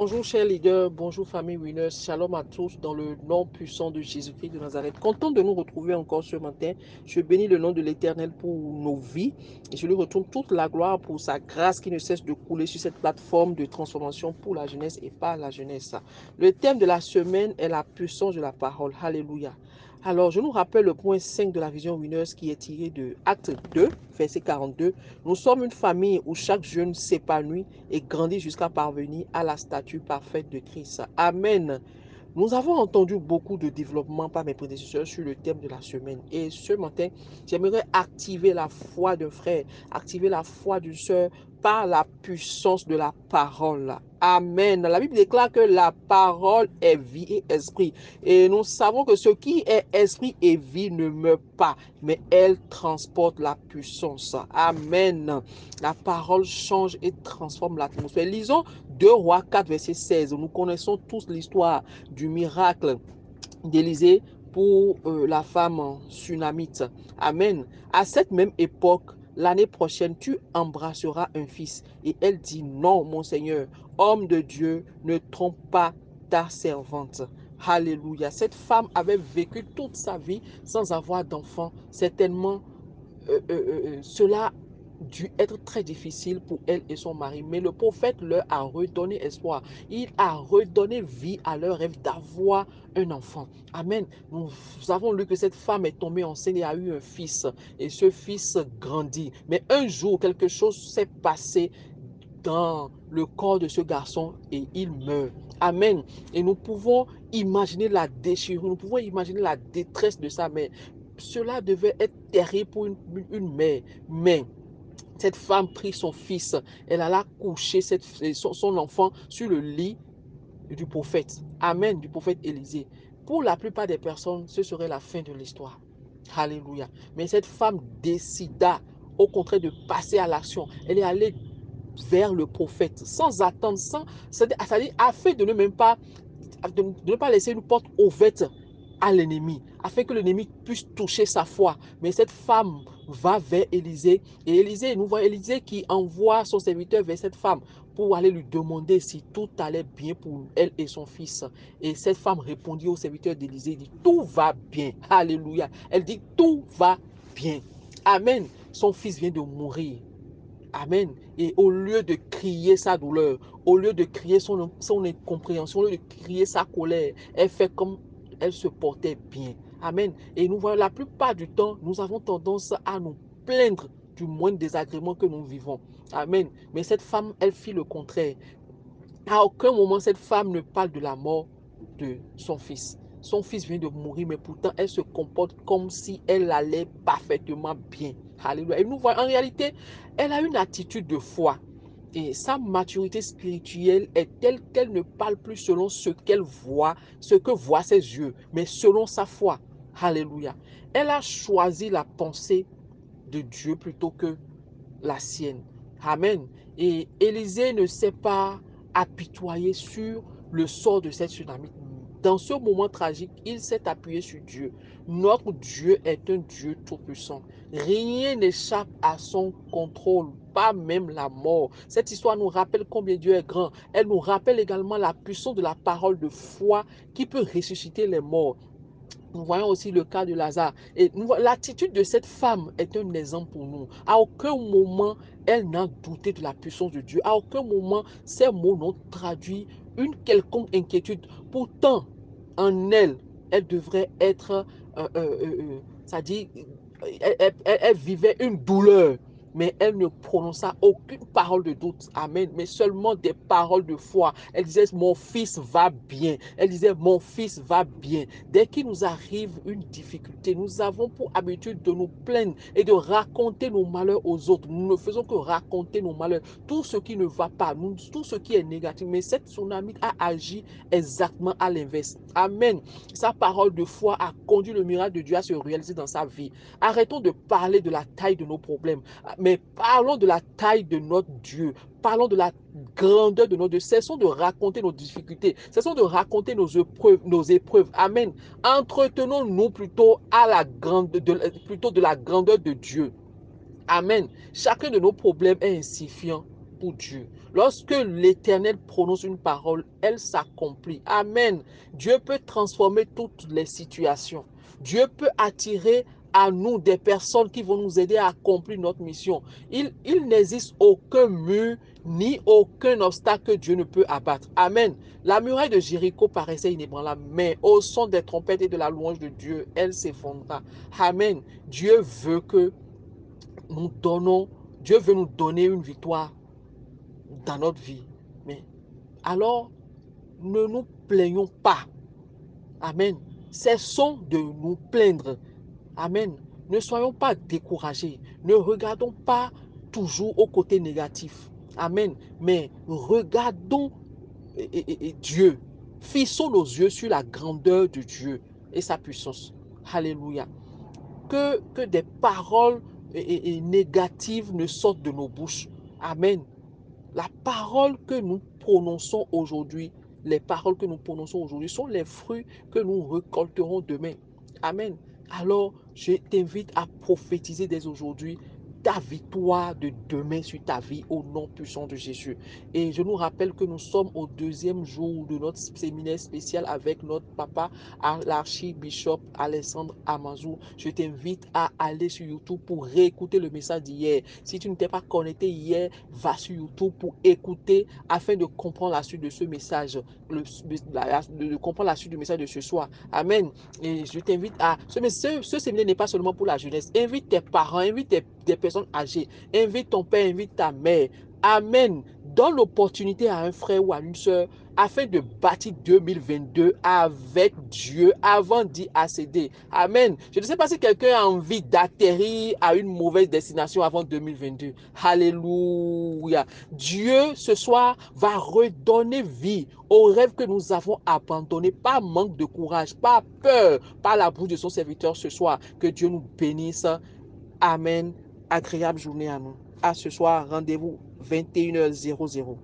Bonjour chers leaders, bonjour famille Winners, shalom à tous dans le nom puissant de Jésus-Christ de Nazareth. Content de nous retrouver encore ce matin. Je bénis le nom de l'Éternel pour nos vies et je lui retourne toute la gloire pour sa grâce qui ne cesse de couler sur cette plateforme de transformation pour la jeunesse et par la jeunesse. Le thème de la semaine est la puissance de la parole. Alléluia. Alors, je nous rappelle le point 5 de la vision Winners qui est tiré de Acte 2, verset 42. Nous sommes une famille où chaque jeune s'épanouit et grandit jusqu'à parvenir à la statue parfaite de Christ. Amen. Nous avons entendu beaucoup de développement par mes prédécesseurs sur le thème de la semaine. Et ce matin, j'aimerais activer la foi d'un frère, activer la foi d'une soeur par la puissance de la parole. Amen. La Bible déclare que la parole est vie et esprit. Et nous savons que ce qui est esprit et vie ne meurt pas, mais elle transporte la puissance. Amen. La parole change et transforme l'atmosphère. Lisons 2 Rois 4, verset 16. Nous connaissons tous l'histoire du miracle d'Élysée pour euh, la femme tsunamite. Amen. À cette même époque, l'année prochaine, tu embrasseras un fils. Et elle dit, non, mon Seigneur, homme de Dieu, ne trompe pas ta servante. Alléluia. Cette femme avait vécu toute sa vie sans avoir d'enfant. Certainement, euh, euh, euh, cela dû être très difficile pour elle et son mari. Mais le prophète leur a redonné espoir. Il a redonné vie à leur rêve d'avoir un enfant. Amen. Nous avons lu que cette femme est tombée enceinte et a eu un fils. Et ce fils grandit. Mais un jour, quelque chose s'est passé dans le corps de ce garçon et il meurt. Amen. Et nous pouvons imaginer la déchirure, nous pouvons imaginer la détresse de sa mère. Cela devait être terrible pour une, une mère. Mais cette femme prit son fils, elle alla coucher son, son enfant sur le lit du prophète. Amen, du prophète Élisée. Pour la plupart des personnes, ce serait la fin de l'histoire. Alléluia. Mais cette femme décida, au contraire, de passer à l'action. Elle est allée vers le prophète sans attendre, sans, c'est-à-dire afin de ne même pas, de, ne pas laisser une porte ouverte à l'ennemi, afin que l'ennemi puisse toucher sa foi. Mais cette femme va vers Élisée et Élisée, nous voyons Élisée qui envoie son serviteur vers cette femme pour aller lui demander si tout allait bien pour elle et son fils. Et cette femme répondit au serviteur d'Élisée, tout va bien. Alléluia. Elle dit tout va bien. Amen. Son fils vient de mourir. Amen. Et au lieu de crier sa douleur, au lieu de crier son, son incompréhension, au lieu de crier sa colère, elle fait comme elle se portait bien. Amen. Et nous voyons la plupart du temps, nous avons tendance à nous plaindre du moindre désagrément que nous vivons. Amen. Mais cette femme, elle fit le contraire. À aucun moment, cette femme ne parle de la mort de son fils. Son fils vient de mourir, mais pourtant, elle se comporte comme si elle allait parfaitement bien. Alléluia. Et nous voyons, en réalité, elle a une attitude de foi. Et sa maturité spirituelle est telle qu'elle ne parle plus selon ce qu'elle voit, ce que voient ses yeux, mais selon sa foi. Alléluia. Elle a choisi la pensée de Dieu plutôt que la sienne. Amen. Et Élisée ne s'est pas apitoyé sur le sort de cette tsunami. Dans ce moment tragique, il s'est appuyé sur Dieu. Notre Dieu est un Dieu tout-puissant. Rien n'échappe à son contrôle, pas même la mort. Cette histoire nous rappelle combien Dieu est grand. Elle nous rappelle également la puissance de la parole de foi qui peut ressusciter les morts. Nous voyons aussi le cas de Lazare. Et l'attitude de cette femme est un exemple pour nous. À aucun moment, elle n'a douté de la puissance de Dieu. À aucun moment, ces mots n'ont traduit une quelconque inquiétude. Pourtant, en elle, elle devrait être, euh, euh, euh, ça dit, elle, vivait une douleur mais elle ne prononça aucune parole de doute. Amen. Mais seulement des paroles de foi. Elle disait, mon fils va bien. Elle disait, mon fils va bien. Dès qu'il nous arrive une difficulté, nous avons pour habitude de nous plaindre et de raconter nos malheurs aux autres. Nous ne faisons que raconter nos malheurs. Tout ce qui ne va pas, tout ce qui est négatif. Mais cette tsunami a agi exactement à l'inverse. Amen. Sa parole de foi a conduit le miracle de Dieu à se réaliser dans sa vie. Arrêtons de parler de la taille de nos problèmes mais parlons de la taille de notre Dieu. Parlons de la grandeur de notre Dieu. Cessons de raconter nos difficultés. Cessons de raconter nos épreuves. Amen. Entretenons-nous plutôt, de, plutôt de la grandeur de Dieu. Amen. Chacun de nos problèmes est insignifiant pour Dieu. Lorsque l'Éternel prononce une parole, elle s'accomplit. Amen. Dieu peut transformer toutes les situations. Dieu peut attirer à nous des personnes qui vont nous aider à accomplir notre mission. Il, il n'existe aucun mur ni aucun obstacle que Dieu ne peut abattre. Amen. La muraille de Jéricho paraissait inébranlable, mais au son des trompettes et de la louange de Dieu, elle s'effondra. Amen. Dieu veut que nous donnons, Dieu veut nous donner une victoire dans notre vie. Mais alors, ne nous plaignons pas. Amen. Cessons de nous plaindre. Amen. Ne soyons pas découragés. Ne regardons pas toujours au côté négatif. Amen. Mais regardons Dieu. Fixons nos yeux sur la grandeur de Dieu et sa puissance. Alléluia. Que, que des paroles négatives ne sortent de nos bouches. Amen. La parole que nous prononçons aujourd'hui, les paroles que nous prononçons aujourd'hui sont les fruits que nous récolterons demain. Amen. Alors, je t'invite à prophétiser dès aujourd'hui ta victoire de demain sur ta vie au nom puissant de Jésus. Et je nous rappelle que nous sommes au deuxième jour de notre séminaire spécial avec notre papa, l'archibishop Alexandre Amazou. Je t'invite à aller sur YouTube pour réécouter le message d'hier. Si tu ne t'es pas connecté hier, va sur YouTube pour écouter afin de comprendre la suite de ce message, de, comprendre la suite du message de ce soir. Amen. Et je t'invite à... Ce, séminaire n'est pas seulement pour la jeunesse. Invite tes parents, invite tes des personnes âgées. Invite ton père, invite ta mère. Amen. Donne l'opportunité à un frère ou à une soeur afin de bâtir 2022 avec Dieu avant d'y accéder. Amen. Je ne sais pas si quelqu'un a envie d'atterrir à une mauvaise destination avant 2022. Alléluia. Dieu, ce soir, va redonner vie aux rêves que nous avons abandonnés par manque de courage, par peur, par la bouche de son serviteur ce soir. Que Dieu nous bénisse. Amen agréable journée à nous. À ce soir, rendez-vous 21h00.